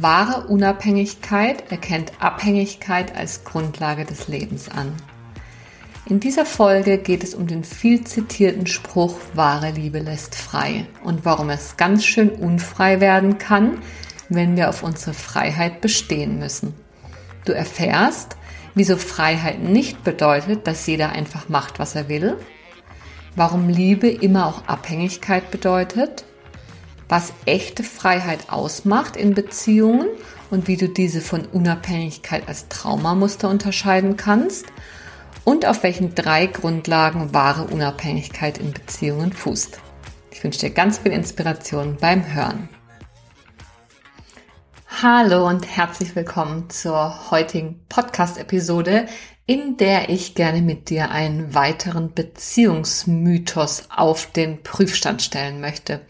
Wahre Unabhängigkeit erkennt Abhängigkeit als Grundlage des Lebens an. In dieser Folge geht es um den viel zitierten Spruch wahre Liebe lässt frei und warum es ganz schön unfrei werden kann, wenn wir auf unsere Freiheit bestehen müssen. Du erfährst, wieso Freiheit nicht bedeutet, dass jeder einfach macht, was er will, warum Liebe immer auch Abhängigkeit bedeutet was echte Freiheit ausmacht in Beziehungen und wie du diese von Unabhängigkeit als Traumamuster unterscheiden kannst und auf welchen drei Grundlagen wahre Unabhängigkeit in Beziehungen fußt. Ich wünsche dir ganz viel Inspiration beim Hören. Hallo und herzlich willkommen zur heutigen Podcast-Episode, in der ich gerne mit dir einen weiteren Beziehungsmythos auf den Prüfstand stellen möchte.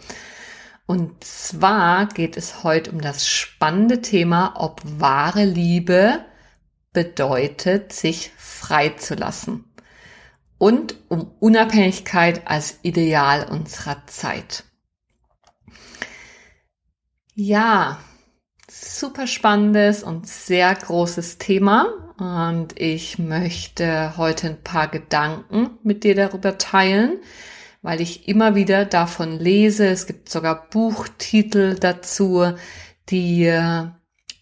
Und zwar geht es heute um das spannende Thema, ob wahre Liebe bedeutet, sich frei zu lassen. Und um Unabhängigkeit als Ideal unserer Zeit. Ja, super spannendes und sehr großes Thema. Und ich möchte heute ein paar Gedanken mit dir darüber teilen weil ich immer wieder davon lese. Es gibt sogar Buchtitel dazu, die äh,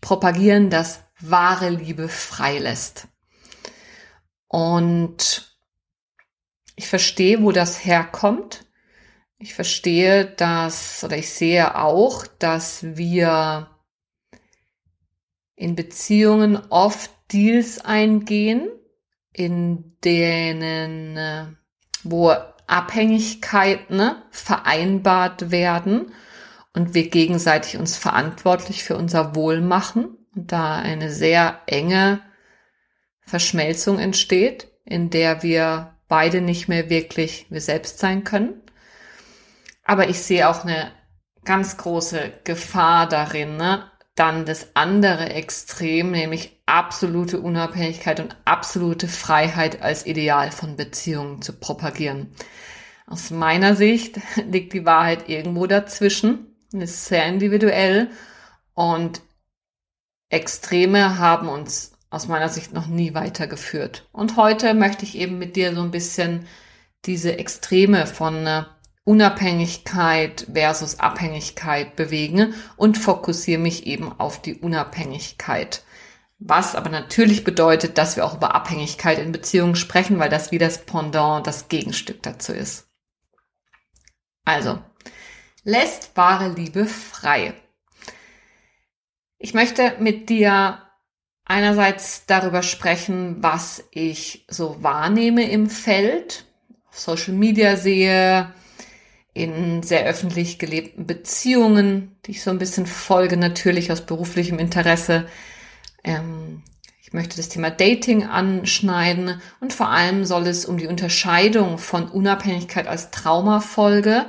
propagieren, dass wahre Liebe freilässt. Und ich verstehe, wo das herkommt. Ich verstehe, dass, oder ich sehe auch, dass wir in Beziehungen oft Deals eingehen, in denen, äh, wo Abhängigkeiten ne, vereinbart werden und wir gegenseitig uns verantwortlich für unser Wohl machen und da eine sehr enge Verschmelzung entsteht, in der wir beide nicht mehr wirklich wir selbst sein können. Aber ich sehe auch eine ganz große Gefahr darin, ne? Dann das andere Extrem, nämlich absolute Unabhängigkeit und absolute Freiheit als Ideal von Beziehungen zu propagieren. Aus meiner Sicht liegt die Wahrheit irgendwo dazwischen, ist sehr individuell und Extreme haben uns aus meiner Sicht noch nie weitergeführt. Und heute möchte ich eben mit dir so ein bisschen diese Extreme von äh, Unabhängigkeit versus Abhängigkeit bewegen und fokussiere mich eben auf die Unabhängigkeit. Was aber natürlich bedeutet, dass wir auch über Abhängigkeit in Beziehungen sprechen, weil das wie das Pendant, das Gegenstück dazu ist. Also, lässt wahre Liebe frei. Ich möchte mit dir einerseits darüber sprechen, was ich so wahrnehme im Feld, auf Social Media sehe, in sehr öffentlich gelebten Beziehungen, die ich so ein bisschen folge, natürlich aus beruflichem Interesse. Ähm, ich möchte das Thema Dating anschneiden und vor allem soll es um die Unterscheidung von Unabhängigkeit als Traumafolge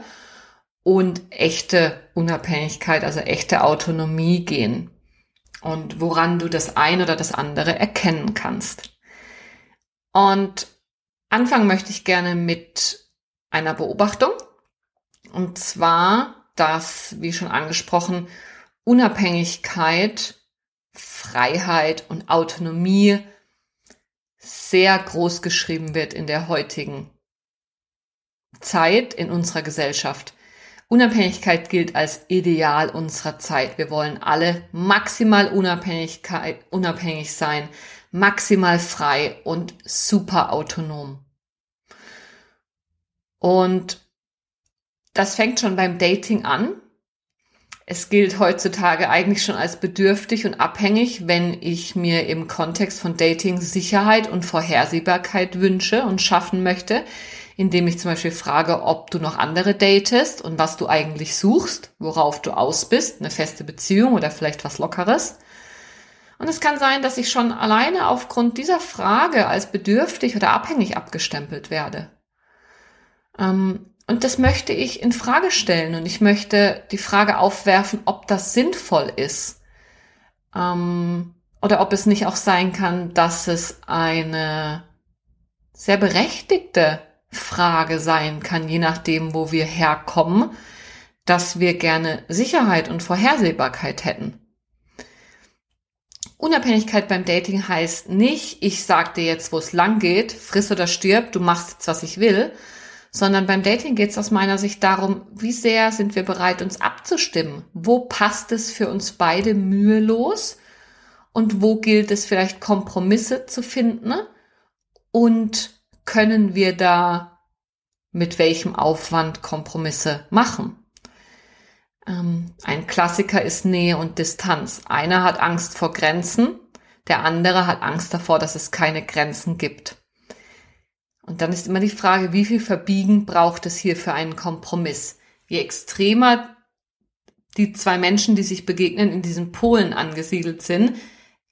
und echte Unabhängigkeit, also echte Autonomie gehen und woran du das eine oder das andere erkennen kannst. Und anfangen möchte ich gerne mit einer Beobachtung, und zwar, dass, wie schon angesprochen, Unabhängigkeit, Freiheit und Autonomie sehr groß geschrieben wird in der heutigen Zeit in unserer Gesellschaft. Unabhängigkeit gilt als Ideal unserer Zeit. Wir wollen alle maximal Unabhängigkeit, unabhängig sein, maximal frei und super autonom. Und das fängt schon beim Dating an. Es gilt heutzutage eigentlich schon als bedürftig und abhängig, wenn ich mir im Kontext von Dating Sicherheit und Vorhersehbarkeit wünsche und schaffen möchte, indem ich zum Beispiel frage, ob du noch andere datest und was du eigentlich suchst, worauf du aus bist, eine feste Beziehung oder vielleicht was Lockeres. Und es kann sein, dass ich schon alleine aufgrund dieser Frage als bedürftig oder abhängig abgestempelt werde. Ähm, und das möchte ich in Frage stellen und ich möchte die Frage aufwerfen, ob das sinnvoll ist. Ähm, oder ob es nicht auch sein kann, dass es eine sehr berechtigte Frage sein kann, je nachdem, wo wir herkommen, dass wir gerne Sicherheit und Vorhersehbarkeit hätten. Unabhängigkeit beim Dating heißt nicht, ich sag dir jetzt, wo es lang geht, friss oder stirb, du machst jetzt, was ich will, sondern beim Dating geht es aus meiner Sicht darum, wie sehr sind wir bereit, uns abzustimmen? Wo passt es für uns beide mühelos? Und wo gilt es vielleicht Kompromisse zu finden? Und können wir da mit welchem Aufwand Kompromisse machen? Ähm, ein Klassiker ist Nähe und Distanz. Einer hat Angst vor Grenzen, der andere hat Angst davor, dass es keine Grenzen gibt. Und dann ist immer die Frage, wie viel Verbiegen braucht es hier für einen Kompromiss? Je extremer die zwei Menschen, die sich begegnen, in diesen Polen angesiedelt sind,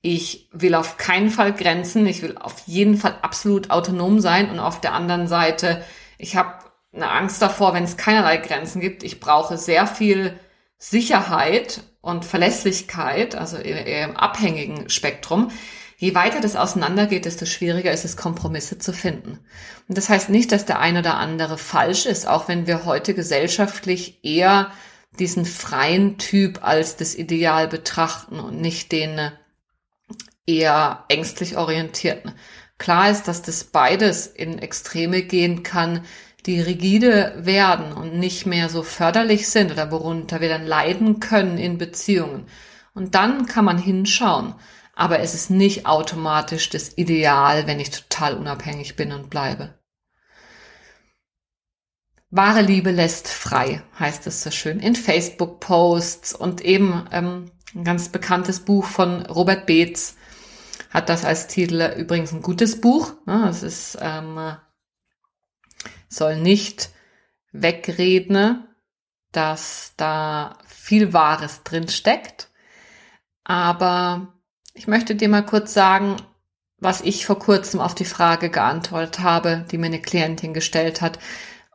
ich will auf keinen Fall Grenzen, ich will auf jeden Fall absolut autonom sein und auf der anderen Seite, ich habe eine Angst davor, wenn es keinerlei Grenzen gibt. Ich brauche sehr viel Sicherheit und Verlässlichkeit, also im abhängigen Spektrum. Je weiter das auseinandergeht, desto schwieriger ist es, Kompromisse zu finden. Und das heißt nicht, dass der eine oder andere falsch ist, auch wenn wir heute gesellschaftlich eher diesen freien Typ als das Ideal betrachten und nicht den eher ängstlich orientierten. Klar ist, dass das beides in Extreme gehen kann, die rigide werden und nicht mehr so förderlich sind oder worunter wir dann leiden können in Beziehungen. Und dann kann man hinschauen. Aber es ist nicht automatisch das Ideal, wenn ich total unabhängig bin und bleibe. Wahre Liebe lässt frei, heißt es so schön, in Facebook-Posts und eben ähm, ein ganz bekanntes Buch von Robert Beetz hat das als Titel übrigens ein gutes Buch. Ne? Es ist ähm, soll nicht wegreden, dass da viel Wahres drin steckt. Aber ich möchte dir mal kurz sagen, was ich vor kurzem auf die Frage geantwortet habe, die mir eine Klientin gestellt hat,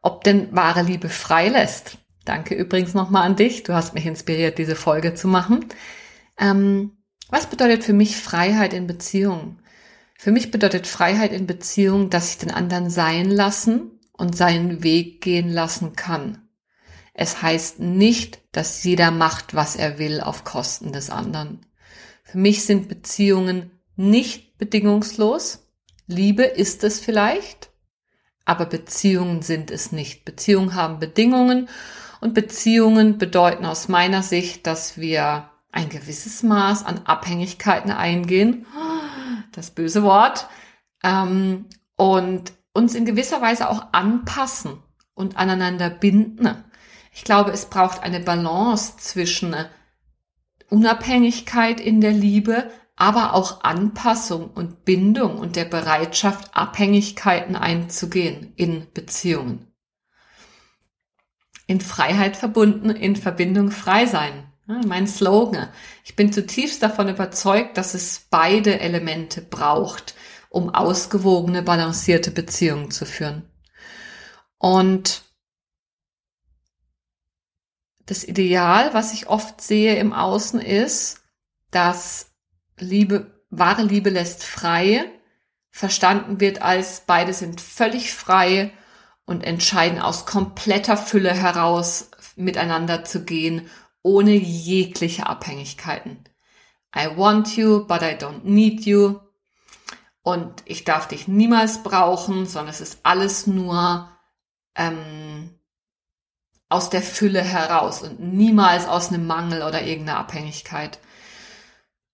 ob denn wahre Liebe freilässt. Danke übrigens nochmal an dich. Du hast mich inspiriert, diese Folge zu machen. Ähm, was bedeutet für mich Freiheit in Beziehungen? Für mich bedeutet Freiheit in Beziehungen, dass ich den anderen sein lassen und seinen Weg gehen lassen kann. Es heißt nicht, dass jeder macht, was er will auf Kosten des anderen. Für mich sind Beziehungen nicht bedingungslos. Liebe ist es vielleicht, aber Beziehungen sind es nicht. Beziehungen haben Bedingungen und Beziehungen bedeuten aus meiner Sicht, dass wir ein gewisses Maß an Abhängigkeiten eingehen, das böse Wort, ähm, und uns in gewisser Weise auch anpassen und aneinander binden. Ich glaube, es braucht eine Balance zwischen Unabhängigkeit in der Liebe, aber auch Anpassung und Bindung und der Bereitschaft, Abhängigkeiten einzugehen in Beziehungen. In Freiheit verbunden, in Verbindung frei sein. Mein Slogan. Ich bin zutiefst davon überzeugt, dass es beide Elemente braucht, um ausgewogene, balancierte Beziehungen zu führen. Und das Ideal, was ich oft sehe im Außen, ist, dass Liebe, wahre Liebe lässt frei, verstanden wird als beide sind völlig frei und entscheiden aus kompletter Fülle heraus miteinander zu gehen, ohne jegliche Abhängigkeiten. I want you, but I don't need you und ich darf dich niemals brauchen, sondern es ist alles nur ähm, aus der Fülle heraus und niemals aus einem Mangel oder irgendeiner Abhängigkeit.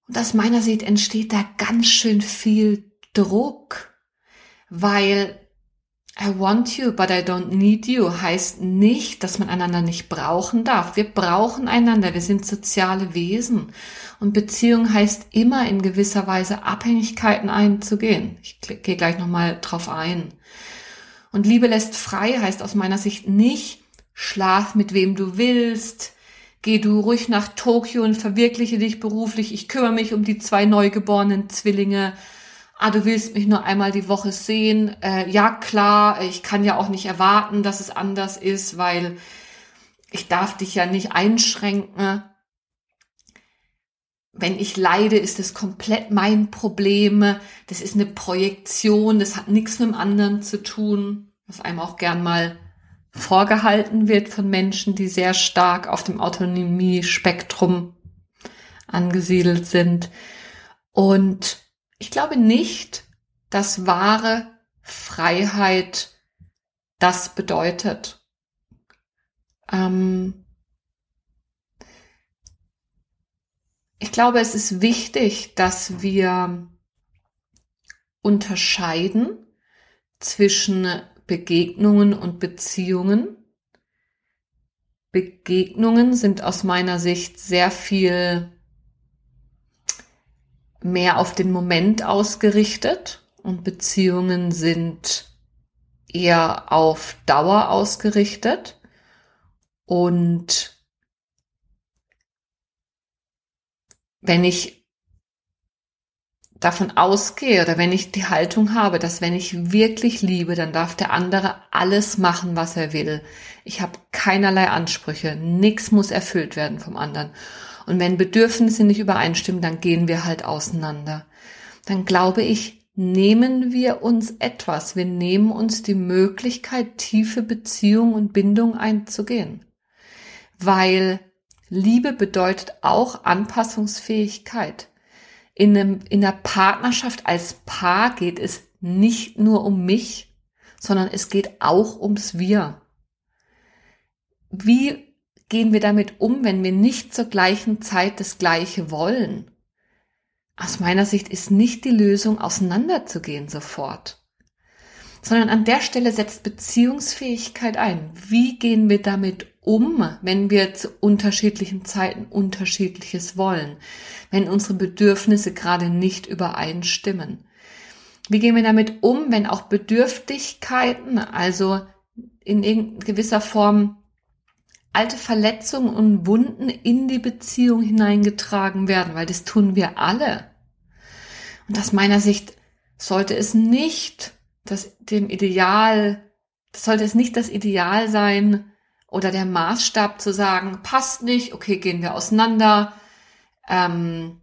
Und aus meiner Sicht entsteht da ganz schön viel Druck, weil I want you, but I don't need you heißt nicht, dass man einander nicht brauchen darf. Wir brauchen einander. Wir sind soziale Wesen. Und Beziehung heißt immer in gewisser Weise Abhängigkeiten einzugehen. Ich gehe gleich nochmal drauf ein. Und Liebe lässt frei heißt aus meiner Sicht nicht, schlaf mit wem du willst, geh du ruhig nach Tokio und verwirkliche dich beruflich. Ich kümmere mich um die zwei neugeborenen Zwillinge. Ah, du willst mich nur einmal die Woche sehen. Äh, ja, klar, ich kann ja auch nicht erwarten, dass es anders ist, weil ich darf dich ja nicht einschränken. Wenn ich leide, ist es komplett mein Problem. Das ist eine Projektion, das hat nichts mit dem anderen zu tun, was einem auch gern mal vorgehalten wird von Menschen, die sehr stark auf dem Autonomie-Spektrum angesiedelt sind. Und ich glaube nicht, dass wahre Freiheit das bedeutet. Ähm ich glaube, es ist wichtig, dass wir unterscheiden zwischen Begegnungen und Beziehungen. Begegnungen sind aus meiner Sicht sehr viel mehr auf den Moment ausgerichtet und Beziehungen sind eher auf Dauer ausgerichtet. Und wenn ich davon ausgehe oder wenn ich die Haltung habe, dass wenn ich wirklich liebe, dann darf der andere alles machen, was er will. Ich habe keinerlei Ansprüche, nichts muss erfüllt werden vom anderen. Und wenn Bedürfnisse nicht übereinstimmen, dann gehen wir halt auseinander. Dann glaube ich, nehmen wir uns etwas, wir nehmen uns die Möglichkeit, tiefe Beziehung und Bindung einzugehen. Weil Liebe bedeutet auch Anpassungsfähigkeit in, einem, in einer Partnerschaft als Paar geht es nicht nur um mich, sondern es geht auch ums Wir. Wie gehen wir damit um, wenn wir nicht zur gleichen Zeit das Gleiche wollen? Aus meiner Sicht ist nicht die Lösung, auseinanderzugehen sofort, sondern an der Stelle setzt Beziehungsfähigkeit ein. Wie gehen wir damit um, wenn wir zu unterschiedlichen Zeiten unterschiedliches wollen, wenn unsere Bedürfnisse gerade nicht übereinstimmen. Wie gehen wir damit um, wenn auch Bedürftigkeiten, also in gewisser Form alte Verletzungen und Wunden in die Beziehung hineingetragen werden, weil das tun wir alle. Und aus meiner Sicht sollte es nicht das dem Ideal, sollte es nicht das Ideal sein, oder der Maßstab zu sagen, passt nicht, okay, gehen wir auseinander. Ähm,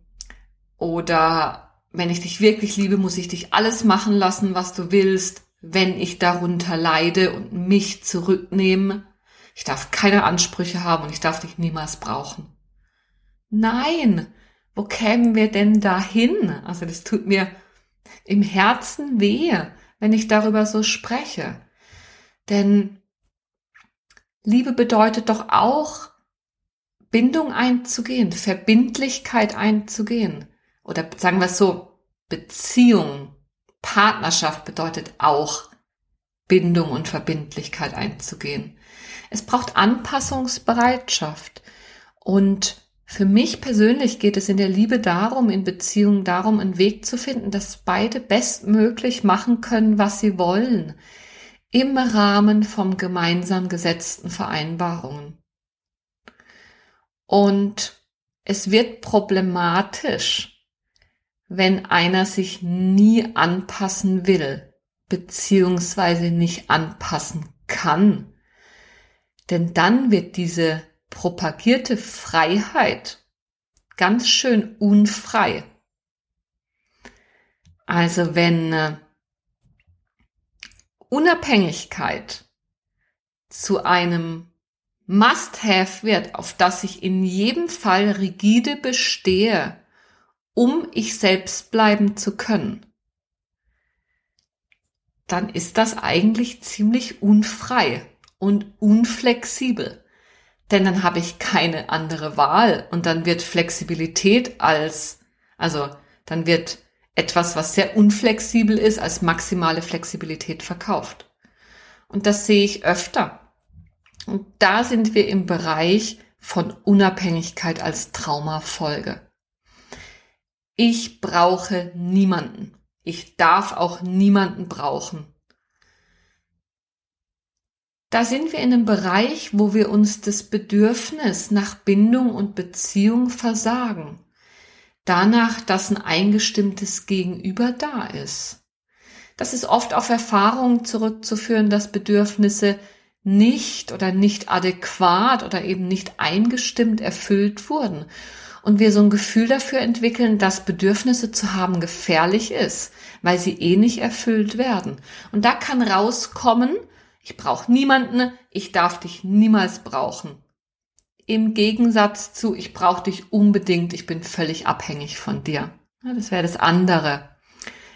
oder wenn ich dich wirklich liebe, muss ich dich alles machen lassen, was du willst, wenn ich darunter leide und mich zurücknehme. Ich darf keine Ansprüche haben und ich darf dich niemals brauchen. Nein, wo kämen wir denn dahin? Also das tut mir im Herzen weh, wenn ich darüber so spreche. Denn Liebe bedeutet doch auch, Bindung einzugehen, Verbindlichkeit einzugehen. Oder sagen wir es so, Beziehung, Partnerschaft bedeutet auch, Bindung und Verbindlichkeit einzugehen. Es braucht Anpassungsbereitschaft. Und für mich persönlich geht es in der Liebe darum, in Beziehungen darum, einen Weg zu finden, dass beide bestmöglich machen können, was sie wollen im Rahmen vom gemeinsam gesetzten Vereinbarungen. Und es wird problematisch, wenn einer sich nie anpassen will, beziehungsweise nicht anpassen kann. Denn dann wird diese propagierte Freiheit ganz schön unfrei. Also wenn äh, Unabhängigkeit zu einem Must-Have wird, auf das ich in jedem Fall rigide bestehe, um ich selbst bleiben zu können, dann ist das eigentlich ziemlich unfrei und unflexibel. Denn dann habe ich keine andere Wahl und dann wird Flexibilität als, also dann wird etwas, was sehr unflexibel ist, als maximale Flexibilität verkauft. Und das sehe ich öfter. Und da sind wir im Bereich von Unabhängigkeit als Traumafolge. Ich brauche niemanden. Ich darf auch niemanden brauchen. da sind wir in einem Bereich, wo wir uns das Bedürfnis nach Bindung und Beziehung versagen. Danach, dass ein eingestimmtes Gegenüber da ist. Das ist oft auf Erfahrungen zurückzuführen, dass Bedürfnisse nicht oder nicht adäquat oder eben nicht eingestimmt erfüllt wurden. Und wir so ein Gefühl dafür entwickeln, dass Bedürfnisse zu haben gefährlich ist, weil sie eh nicht erfüllt werden. Und da kann rauskommen, ich brauche niemanden, ich darf dich niemals brauchen. Im Gegensatz zu, ich brauche dich unbedingt, ich bin völlig abhängig von dir. Das wäre das andere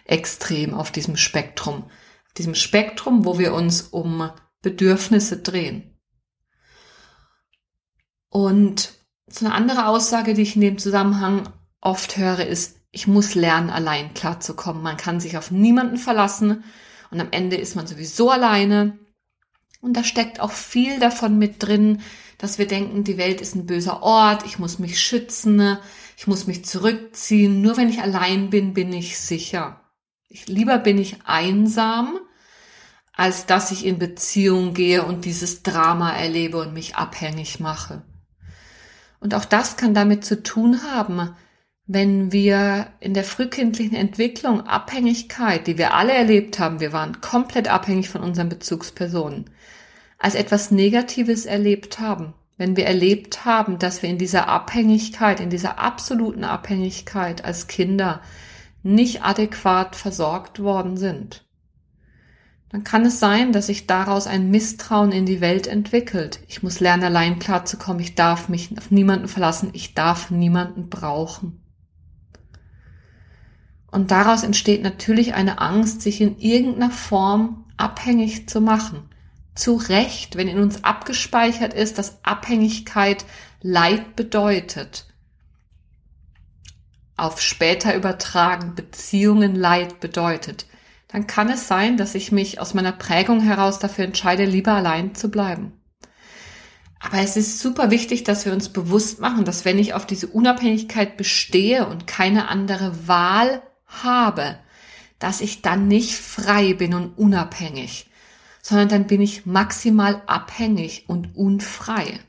Extrem auf diesem Spektrum. Auf diesem Spektrum, wo wir uns um Bedürfnisse drehen. Und so eine andere Aussage, die ich in dem Zusammenhang oft höre, ist, ich muss lernen, allein klarzukommen. Man kann sich auf niemanden verlassen und am Ende ist man sowieso alleine und da steckt auch viel davon mit drin, dass wir denken, die Welt ist ein böser Ort, ich muss mich schützen, ich muss mich zurückziehen, nur wenn ich allein bin, bin ich sicher. Ich, lieber bin ich einsam, als dass ich in Beziehung gehe und dieses Drama erlebe und mich abhängig mache. Und auch das kann damit zu tun haben, wenn wir in der frühkindlichen Entwicklung Abhängigkeit, die wir alle erlebt haben, wir waren komplett abhängig von unseren Bezugspersonen, als etwas Negatives erlebt haben. Wenn wir erlebt haben, dass wir in dieser Abhängigkeit, in dieser absoluten Abhängigkeit als Kinder nicht adäquat versorgt worden sind, dann kann es sein, dass sich daraus ein Misstrauen in die Welt entwickelt. Ich muss lernen, allein klarzukommen. Ich darf mich auf niemanden verlassen. Ich darf niemanden brauchen. Und daraus entsteht natürlich eine Angst, sich in irgendeiner Form abhängig zu machen. Zu Recht, wenn in uns abgespeichert ist, dass Abhängigkeit Leid bedeutet. Auf später übertragen Beziehungen Leid bedeutet. Dann kann es sein, dass ich mich aus meiner Prägung heraus dafür entscheide, lieber allein zu bleiben. Aber es ist super wichtig, dass wir uns bewusst machen, dass wenn ich auf diese Unabhängigkeit bestehe und keine andere Wahl habe, dass ich dann nicht frei bin und unabhängig, sondern dann bin ich maximal abhängig und unfrei.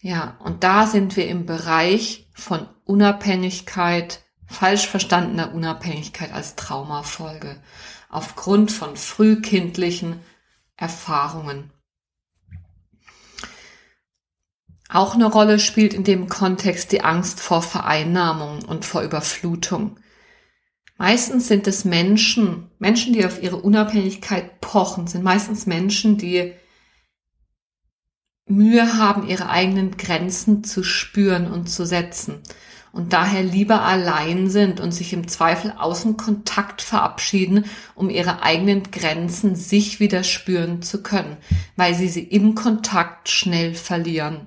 Ja, und da sind wir im Bereich von Unabhängigkeit, falsch verstandener Unabhängigkeit als Traumafolge, aufgrund von frühkindlichen Erfahrungen. Auch eine Rolle spielt in dem Kontext die Angst vor Vereinnahmung und vor Überflutung. Meistens sind es Menschen, Menschen, die auf ihre Unabhängigkeit pochen, sind meistens Menschen, die Mühe haben, ihre eigenen Grenzen zu spüren und zu setzen und daher lieber allein sind und sich im Zweifel aus dem Kontakt verabschieden, um ihre eigenen Grenzen sich wieder spüren zu können, weil sie sie im Kontakt schnell verlieren.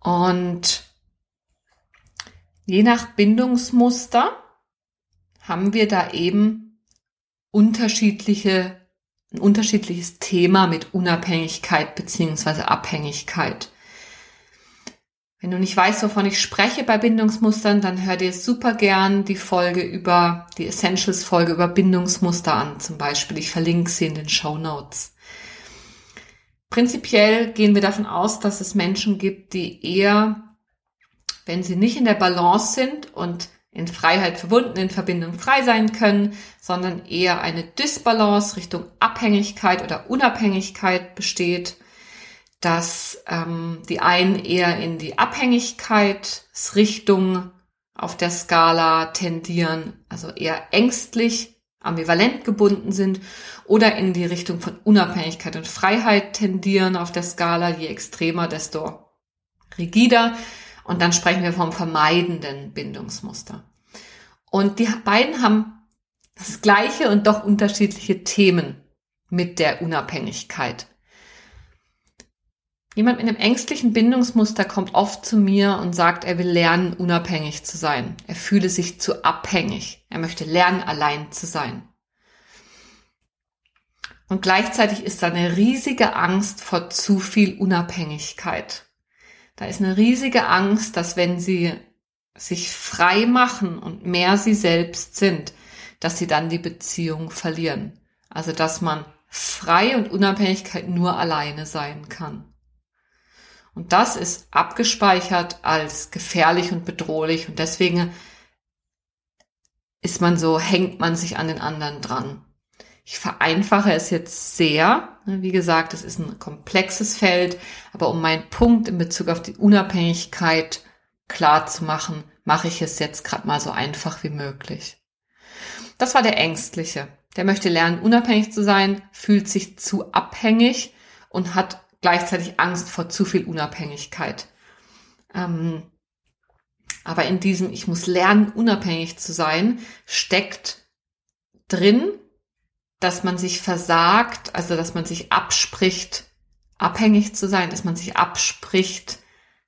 Und je nach Bindungsmuster haben wir da eben unterschiedliche, ein unterschiedliches Thema mit Unabhängigkeit beziehungsweise Abhängigkeit. Wenn du nicht weißt, wovon ich spreche bei Bindungsmustern, dann hör dir super gern die Folge über, die Essentials Folge über Bindungsmuster an, zum Beispiel. Ich verlinke sie in den Show Notes. Prinzipiell gehen wir davon aus, dass es Menschen gibt, die eher, wenn sie nicht in der Balance sind und in Freiheit verbunden, in Verbindung frei sein können, sondern eher eine Disbalance Richtung Abhängigkeit oder Unabhängigkeit besteht dass ähm, die einen eher in die Abhängigkeitsrichtung auf der Skala tendieren, also eher ängstlich, ambivalent gebunden sind oder in die Richtung von Unabhängigkeit und Freiheit tendieren auf der Skala, je extremer, desto rigider. Und dann sprechen wir vom vermeidenden Bindungsmuster. Und die beiden haben das gleiche und doch unterschiedliche Themen mit der Unabhängigkeit. Jemand mit einem ängstlichen Bindungsmuster kommt oft zu mir und sagt, er will lernen, unabhängig zu sein. Er fühle sich zu abhängig. Er möchte lernen, allein zu sein. Und gleichzeitig ist da eine riesige Angst vor zu viel Unabhängigkeit. Da ist eine riesige Angst, dass wenn sie sich frei machen und mehr sie selbst sind, dass sie dann die Beziehung verlieren. Also dass man frei und Unabhängigkeit nur alleine sein kann. Und das ist abgespeichert als gefährlich und bedrohlich und deswegen ist man so, hängt man sich an den anderen dran. Ich vereinfache es jetzt sehr. Wie gesagt, es ist ein komplexes Feld, aber um meinen Punkt in Bezug auf die Unabhängigkeit klar zu machen, mache ich es jetzt gerade mal so einfach wie möglich. Das war der Ängstliche. Der möchte lernen, unabhängig zu sein, fühlt sich zu abhängig und hat gleichzeitig Angst vor zu viel Unabhängigkeit. Ähm, aber in diesem, ich muss lernen, unabhängig zu sein, steckt drin, dass man sich versagt, also dass man sich abspricht, abhängig zu sein, dass man sich abspricht,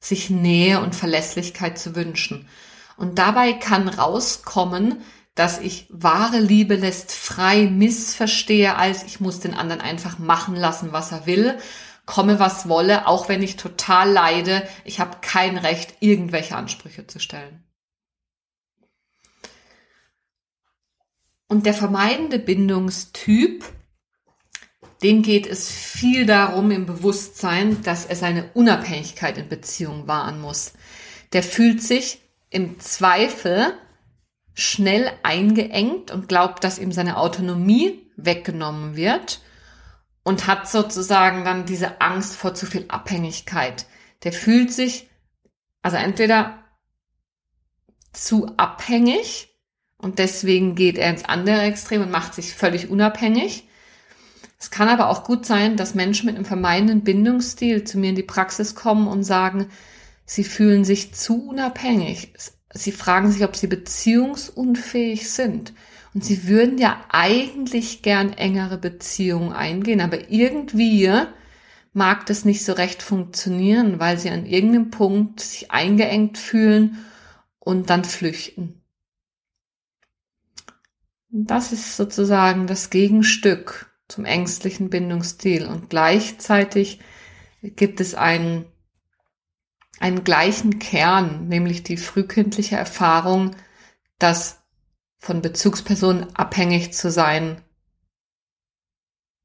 sich Nähe und Verlässlichkeit zu wünschen. Und dabei kann rauskommen, dass ich wahre Liebe lässt frei missverstehe, als ich muss den anderen einfach machen lassen, was er will, komme was wolle, auch wenn ich total leide, ich habe kein Recht, irgendwelche Ansprüche zu stellen. Und der vermeidende Bindungstyp, dem geht es viel darum im Bewusstsein, dass er seine Unabhängigkeit in Beziehung wahren muss. Der fühlt sich im Zweifel schnell eingeengt und glaubt, dass ihm seine Autonomie weggenommen wird und hat sozusagen dann diese Angst vor zu viel Abhängigkeit. Der fühlt sich also entweder zu abhängig und deswegen geht er ins andere Extrem und macht sich völlig unabhängig. Es kann aber auch gut sein, dass Menschen mit einem vermeidenden Bindungsstil zu mir in die Praxis kommen und sagen, sie fühlen sich zu unabhängig. Sie fragen sich, ob sie beziehungsunfähig sind. Und sie würden ja eigentlich gern engere Beziehungen eingehen, aber irgendwie mag das nicht so recht funktionieren, weil sie an irgendeinem Punkt sich eingeengt fühlen und dann flüchten. Das ist sozusagen das Gegenstück zum ängstlichen Bindungsstil. Und gleichzeitig gibt es einen einen gleichen Kern, nämlich die frühkindliche Erfahrung, dass von Bezugspersonen abhängig zu sein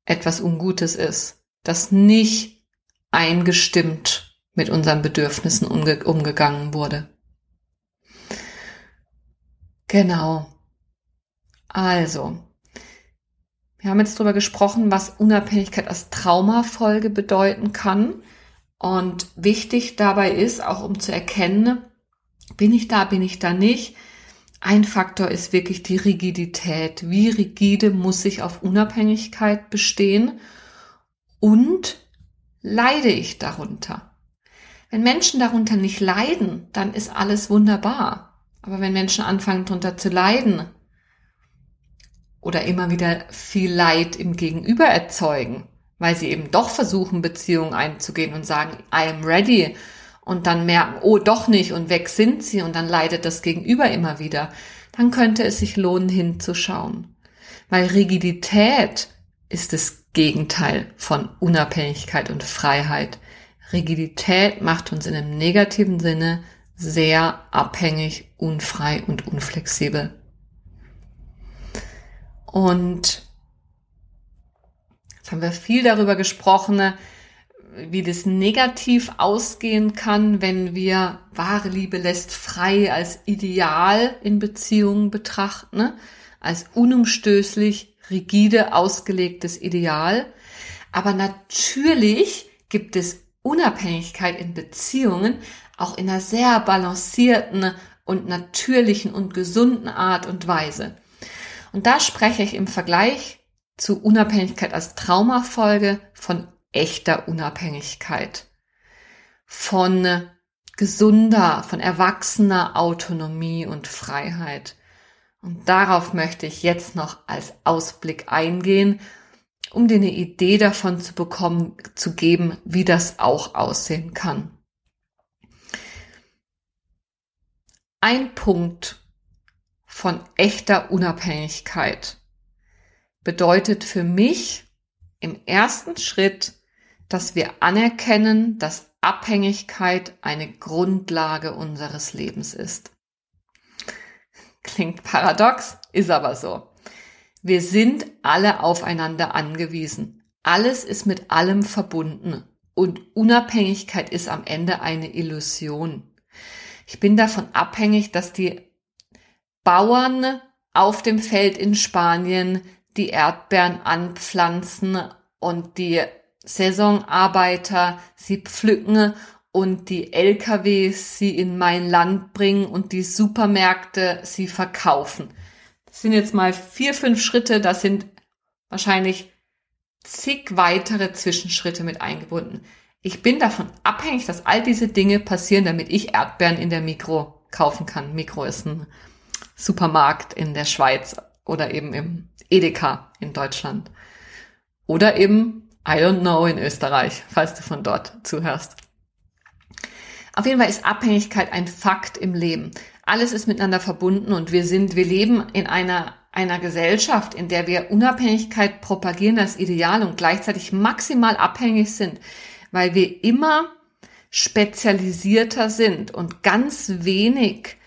etwas Ungutes ist, dass nicht eingestimmt mit unseren Bedürfnissen umge umgegangen wurde. Genau. Also, wir haben jetzt darüber gesprochen, was Unabhängigkeit als Traumafolge bedeuten kann. Und wichtig dabei ist, auch um zu erkennen, bin ich da, bin ich da nicht. Ein Faktor ist wirklich die Rigidität. Wie rigide muss ich auf Unabhängigkeit bestehen? Und leide ich darunter? Wenn Menschen darunter nicht leiden, dann ist alles wunderbar. Aber wenn Menschen anfangen darunter zu leiden oder immer wieder viel Leid im Gegenüber erzeugen, weil sie eben doch versuchen, Beziehungen einzugehen und sagen, I am ready und dann merken, oh, doch nicht und weg sind sie und dann leidet das Gegenüber immer wieder, dann könnte es sich lohnen, hinzuschauen. Weil Rigidität ist das Gegenteil von Unabhängigkeit und Freiheit. Rigidität macht uns in einem negativen Sinne sehr abhängig, unfrei und unflexibel. Und Jetzt haben wir viel darüber gesprochen, wie das negativ ausgehen kann, wenn wir wahre Liebe lässt frei als Ideal in Beziehungen betrachten, ne? als unumstößlich, rigide ausgelegtes Ideal. Aber natürlich gibt es Unabhängigkeit in Beziehungen auch in einer sehr balancierten und natürlichen und gesunden Art und Weise. Und da spreche ich im Vergleich zu Unabhängigkeit als Traumafolge von echter Unabhängigkeit, von gesunder, von erwachsener Autonomie und Freiheit. Und darauf möchte ich jetzt noch als Ausblick eingehen, um dir eine Idee davon zu bekommen, zu geben, wie das auch aussehen kann. Ein Punkt von echter Unabhängigkeit bedeutet für mich im ersten Schritt, dass wir anerkennen, dass Abhängigkeit eine Grundlage unseres Lebens ist. Klingt paradox, ist aber so. Wir sind alle aufeinander angewiesen. Alles ist mit allem verbunden. Und Unabhängigkeit ist am Ende eine Illusion. Ich bin davon abhängig, dass die Bauern auf dem Feld in Spanien die Erdbeeren anpflanzen und die Saisonarbeiter sie pflücken und die LKWs sie in mein Land bringen und die Supermärkte sie verkaufen. Das sind jetzt mal vier, fünf Schritte, das sind wahrscheinlich zig weitere Zwischenschritte mit eingebunden. Ich bin davon abhängig, dass all diese Dinge passieren, damit ich Erdbeeren in der Mikro kaufen kann. Mikro ist ein Supermarkt in der Schweiz oder eben im Edeka in Deutschland. Oder eben, I don't know, in Österreich, falls du von dort zuhörst. Auf jeden Fall ist Abhängigkeit ein Fakt im Leben. Alles ist miteinander verbunden und wir sind, wir leben in einer, einer Gesellschaft, in der wir Unabhängigkeit propagieren als Ideal und gleichzeitig maximal abhängig sind, weil wir immer spezialisierter sind und ganz wenig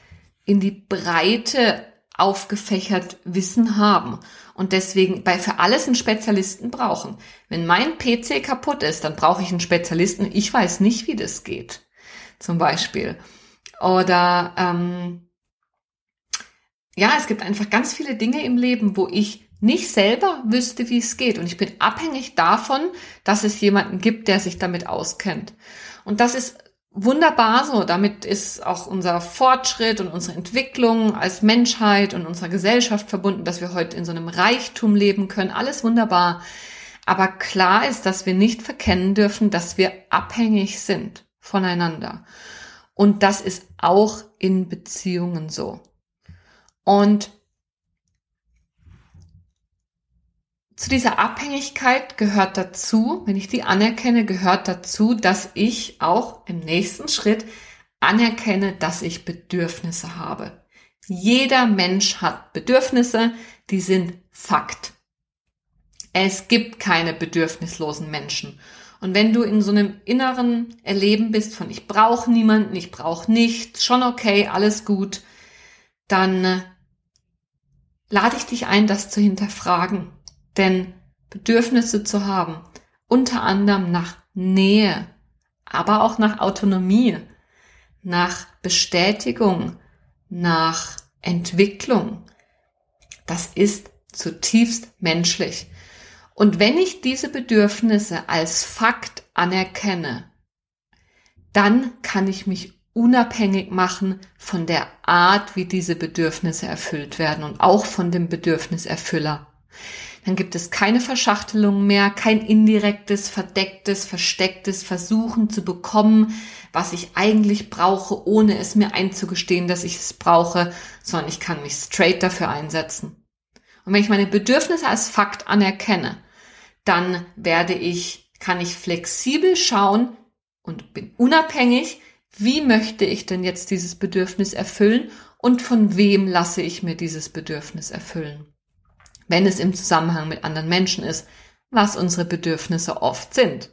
in die Breite aufgefächert Wissen haben und deswegen bei für alles einen Spezialisten brauchen. Wenn mein PC kaputt ist, dann brauche ich einen Spezialisten. Ich weiß nicht, wie das geht. Zum Beispiel. Oder ähm, ja, es gibt einfach ganz viele Dinge im Leben, wo ich nicht selber wüsste, wie es geht. Und ich bin abhängig davon, dass es jemanden gibt, der sich damit auskennt. Und das ist wunderbar so. Damit ist auch unser Fortschritt und unsere Entwicklung als Menschheit und unserer Gesellschaft verbunden, dass wir heute in so einem Reichtum leben können. Alles wunderbar. Aber klar ist, dass wir nicht verkennen dürfen, dass wir abhängig sind voneinander. Und das ist auch in Beziehungen so. Und zu dieser Abhängigkeit gehört dazu, wenn ich die anerkenne, gehört dazu, dass ich auch im nächsten Schritt anerkenne, dass ich Bedürfnisse habe. Jeder Mensch hat Bedürfnisse, die sind Fakt. Es gibt keine bedürfnislosen Menschen. Und wenn du in so einem inneren Erleben bist von ich brauche niemanden, ich brauche nichts, schon okay, alles gut, dann äh, lade ich dich ein, das zu hinterfragen denn Bedürfnisse zu haben, unter anderem nach Nähe, aber auch nach Autonomie, nach Bestätigung, nach Entwicklung, das ist zutiefst menschlich. Und wenn ich diese Bedürfnisse als Fakt anerkenne, dann kann ich mich unabhängig machen von der Art, wie diese Bedürfnisse erfüllt werden und auch von dem Bedürfniserfüller. Dann gibt es keine Verschachtelung mehr, kein indirektes, verdecktes, verstecktes Versuchen zu bekommen, was ich eigentlich brauche, ohne es mir einzugestehen, dass ich es brauche, sondern ich kann mich straight dafür einsetzen. Und wenn ich meine Bedürfnisse als Fakt anerkenne, dann werde ich, kann ich flexibel schauen und bin unabhängig, wie möchte ich denn jetzt dieses Bedürfnis erfüllen und von wem lasse ich mir dieses Bedürfnis erfüllen wenn es im Zusammenhang mit anderen Menschen ist, was unsere Bedürfnisse oft sind.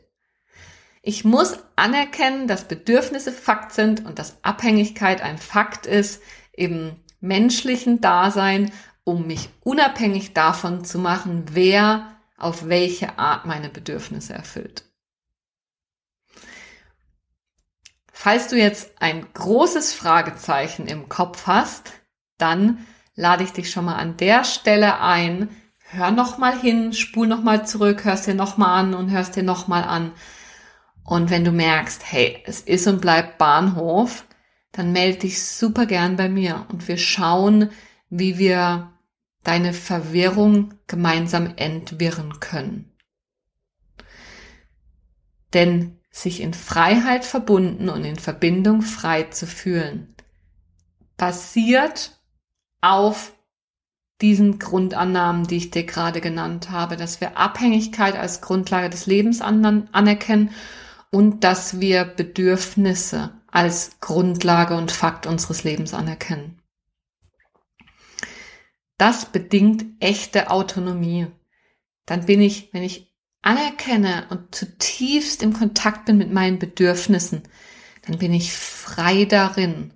Ich muss anerkennen, dass Bedürfnisse Fakt sind und dass Abhängigkeit ein Fakt ist im menschlichen Dasein, um mich unabhängig davon zu machen, wer auf welche Art meine Bedürfnisse erfüllt. Falls du jetzt ein großes Fragezeichen im Kopf hast, dann lade ich dich schon mal an der Stelle ein. Hör noch mal hin, spul noch mal zurück, hörst dir noch mal an und hörst dir noch mal an. Und wenn du merkst, hey, es ist und bleibt Bahnhof, dann melde dich super gern bei mir und wir schauen, wie wir deine Verwirrung gemeinsam entwirren können. Denn sich in Freiheit verbunden und in Verbindung frei zu fühlen, basiert auf diesen Grundannahmen, die ich dir gerade genannt habe, dass wir Abhängigkeit als Grundlage des Lebens anerkennen und dass wir Bedürfnisse als Grundlage und Fakt unseres Lebens anerkennen. Das bedingt echte Autonomie. Dann bin ich, wenn ich anerkenne und zutiefst im Kontakt bin mit meinen Bedürfnissen, dann bin ich frei darin,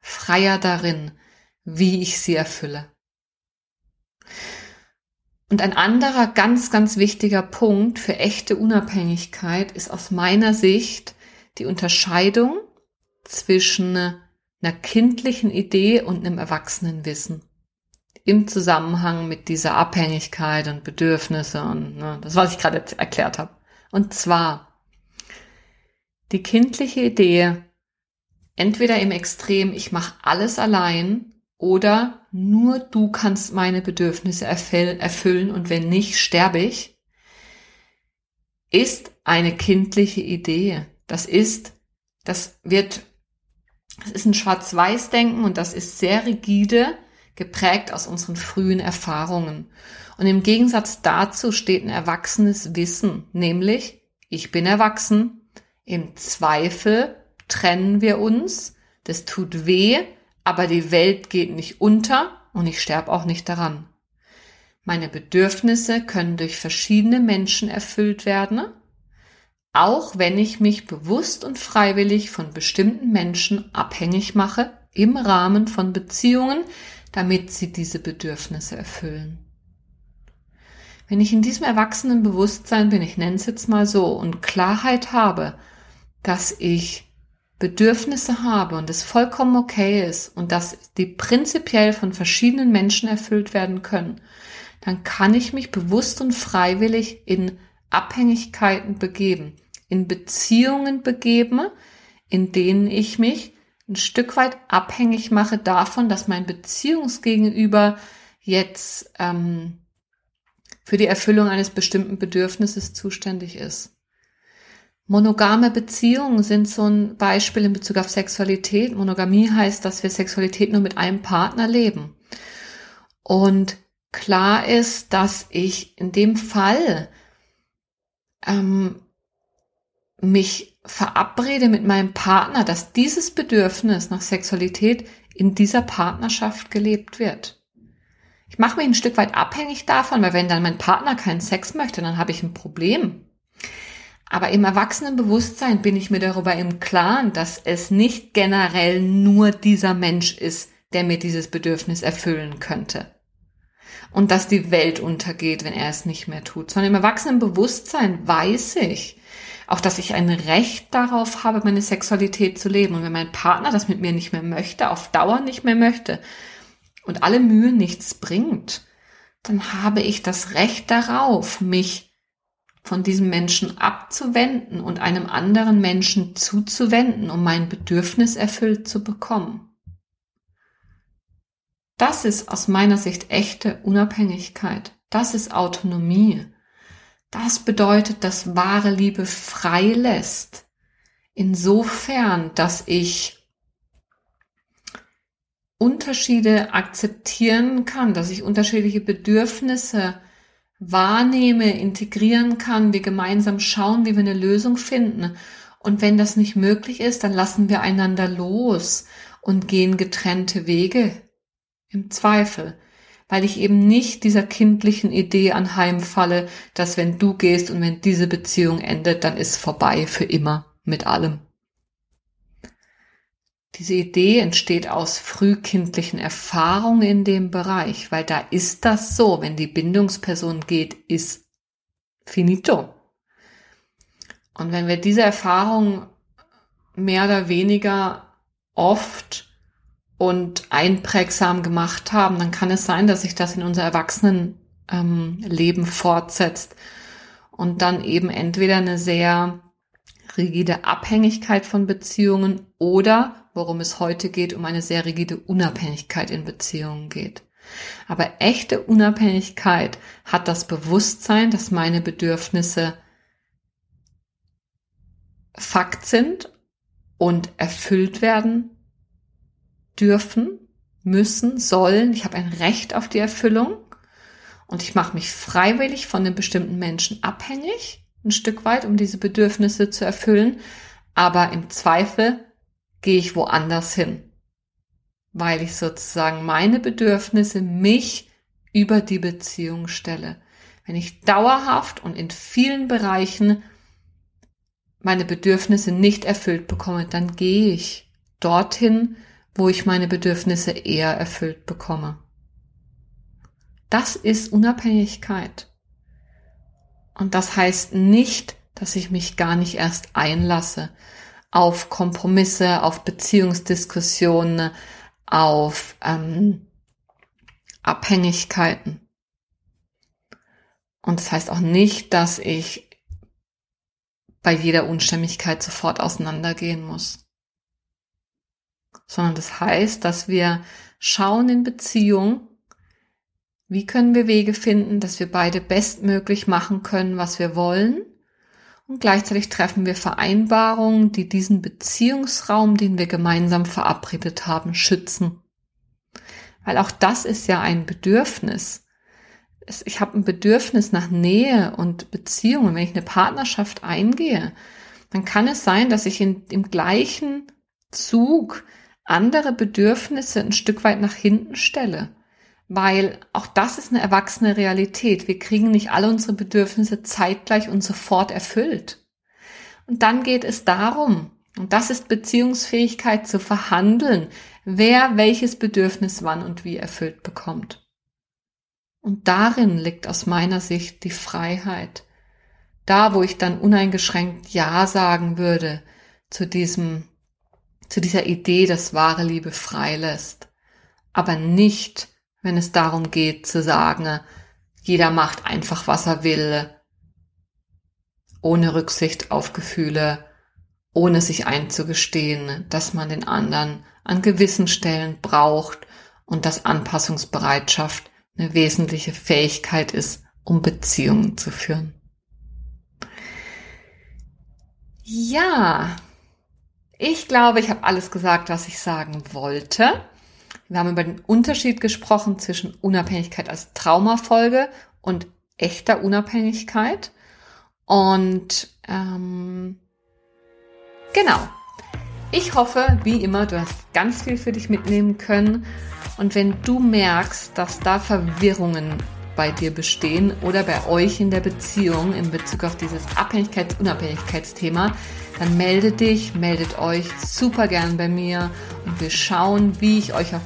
freier darin, wie ich sie erfülle. Und ein anderer ganz, ganz wichtiger Punkt für echte Unabhängigkeit ist aus meiner Sicht die Unterscheidung zwischen einer kindlichen Idee und einem erwachsenen Wissen im Zusammenhang mit dieser Abhängigkeit und Bedürfnisse und ne, das, was ich gerade erklärt habe. Und zwar die kindliche Idee, entweder im Extrem, ich mache alles allein oder nur du kannst meine Bedürfnisse erfüllen und wenn nicht, sterbe ich, ist eine kindliche Idee. Das ist, das wird, das ist ein Schwarz-Weiß-Denken und das ist sehr rigide geprägt aus unseren frühen Erfahrungen. Und im Gegensatz dazu steht ein erwachsenes Wissen, nämlich ich bin erwachsen, im Zweifel trennen wir uns, das tut weh, aber die Welt geht nicht unter und ich sterbe auch nicht daran. Meine Bedürfnisse können durch verschiedene Menschen erfüllt werden, auch wenn ich mich bewusst und freiwillig von bestimmten Menschen abhängig mache im Rahmen von Beziehungen, damit sie diese Bedürfnisse erfüllen. Wenn ich in diesem erwachsenen Bewusstsein bin, ich nenne es jetzt mal so, und Klarheit habe, dass ich Bedürfnisse habe und es vollkommen okay ist und dass die prinzipiell von verschiedenen Menschen erfüllt werden können, dann kann ich mich bewusst und freiwillig in Abhängigkeiten begeben, in Beziehungen begeben, in denen ich mich ein Stück weit abhängig mache davon, dass mein Beziehungsgegenüber jetzt ähm, für die Erfüllung eines bestimmten Bedürfnisses zuständig ist. Monogame Beziehungen sind so ein Beispiel in Bezug auf Sexualität. Monogamie heißt, dass wir Sexualität nur mit einem Partner leben. Und klar ist, dass ich in dem Fall ähm, mich verabrede mit meinem Partner, dass dieses Bedürfnis nach Sexualität in dieser Partnerschaft gelebt wird. Ich mache mich ein Stück weit abhängig davon, weil wenn dann mein Partner keinen Sex möchte, dann habe ich ein Problem. Aber im Erwachsenenbewusstsein bin ich mir darüber im Klaren, dass es nicht generell nur dieser Mensch ist, der mir dieses Bedürfnis erfüllen könnte. Und dass die Welt untergeht, wenn er es nicht mehr tut. Sondern im Erwachsenenbewusstsein weiß ich, auch, dass ich ein Recht darauf habe, meine Sexualität zu leben. Und wenn mein Partner das mit mir nicht mehr möchte, auf Dauer nicht mehr möchte und alle Mühe nichts bringt, dann habe ich das Recht darauf, mich von diesem Menschen abzuwenden und einem anderen Menschen zuzuwenden, um mein Bedürfnis erfüllt zu bekommen. Das ist aus meiner Sicht echte Unabhängigkeit. Das ist Autonomie. Das bedeutet, dass wahre Liebe frei lässt. Insofern, dass ich Unterschiede akzeptieren kann, dass ich unterschiedliche Bedürfnisse wahrnehme, integrieren kann, wir gemeinsam schauen, wie wir eine Lösung finden. Und wenn das nicht möglich ist, dann lassen wir einander los und gehen getrennte Wege. Im Zweifel weil ich eben nicht dieser kindlichen Idee anheimfalle, dass wenn du gehst und wenn diese Beziehung endet, dann ist vorbei für immer mit allem. Diese Idee entsteht aus frühkindlichen Erfahrungen in dem Bereich, weil da ist das so, wenn die Bindungsperson geht, ist finito. Und wenn wir diese Erfahrung mehr oder weniger oft und einprägsam gemacht haben, dann kann es sein, dass sich das in unser Erwachsenenleben ähm, fortsetzt und dann eben entweder eine sehr rigide Abhängigkeit von Beziehungen oder, worum es heute geht, um eine sehr rigide Unabhängigkeit in Beziehungen geht. Aber echte Unabhängigkeit hat das Bewusstsein, dass meine Bedürfnisse Fakt sind und erfüllt werden dürfen, müssen, sollen. Ich habe ein Recht auf die Erfüllung und ich mache mich freiwillig von den bestimmten Menschen abhängig, ein Stück weit, um diese Bedürfnisse zu erfüllen. Aber im Zweifel gehe ich woanders hin, weil ich sozusagen meine Bedürfnisse mich über die Beziehung stelle. Wenn ich dauerhaft und in vielen Bereichen meine Bedürfnisse nicht erfüllt bekomme, dann gehe ich dorthin, wo ich meine Bedürfnisse eher erfüllt bekomme. Das ist Unabhängigkeit. Und das heißt nicht, dass ich mich gar nicht erst einlasse auf Kompromisse, auf Beziehungsdiskussionen, auf ähm, Abhängigkeiten. Und das heißt auch nicht, dass ich bei jeder Unstimmigkeit sofort auseinandergehen muss. Sondern das heißt, dass wir schauen in Beziehung, wie können wir Wege finden, dass wir beide bestmöglich machen können, was wir wollen. Und gleichzeitig treffen wir Vereinbarungen, die diesen Beziehungsraum, den wir gemeinsam verabredet haben, schützen. Weil auch das ist ja ein Bedürfnis. Ich habe ein Bedürfnis nach Nähe und Beziehungen. Wenn ich eine Partnerschaft eingehe, dann kann es sein, dass ich in, im gleichen Zug andere Bedürfnisse ein Stück weit nach hinten stelle. Weil auch das ist eine erwachsene Realität. Wir kriegen nicht alle unsere Bedürfnisse zeitgleich und sofort erfüllt. Und dann geht es darum, und das ist Beziehungsfähigkeit zu verhandeln, wer welches Bedürfnis wann und wie erfüllt bekommt. Und darin liegt aus meiner Sicht die Freiheit. Da, wo ich dann uneingeschränkt Ja sagen würde zu diesem, zu dieser Idee, dass wahre Liebe freilässt. Aber nicht, wenn es darum geht zu sagen, jeder macht einfach, was er will, ohne Rücksicht auf Gefühle, ohne sich einzugestehen, dass man den anderen an gewissen Stellen braucht und dass Anpassungsbereitschaft eine wesentliche Fähigkeit ist, um Beziehungen zu führen. Ja, ich glaube, ich habe alles gesagt, was ich sagen wollte. Wir haben über den Unterschied gesprochen zwischen Unabhängigkeit als Traumafolge und echter Unabhängigkeit. Und ähm, genau, ich hoffe, wie immer, du hast ganz viel für dich mitnehmen können. Und wenn du merkst, dass da Verwirrungen bei dir bestehen oder bei euch in der Beziehung in Bezug auf dieses Abhängigkeits-Unabhängigkeitsthema, dann melde dich, meldet euch super gern bei mir und wir schauen, wie ich euch auf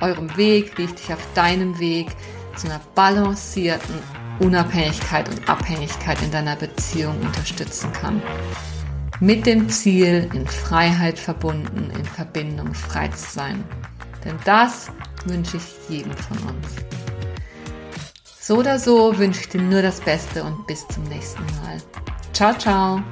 eurem Weg, wie ich dich auf deinem Weg zu einer balancierten Unabhängigkeit und Abhängigkeit in deiner Beziehung unterstützen kann mit dem Ziel, in Freiheit verbunden, in Verbindung frei zu sein. Denn das wünsche ich jedem von uns. So oder so wünsche ich dir nur das Beste und bis zum nächsten Mal. Ciao, ciao.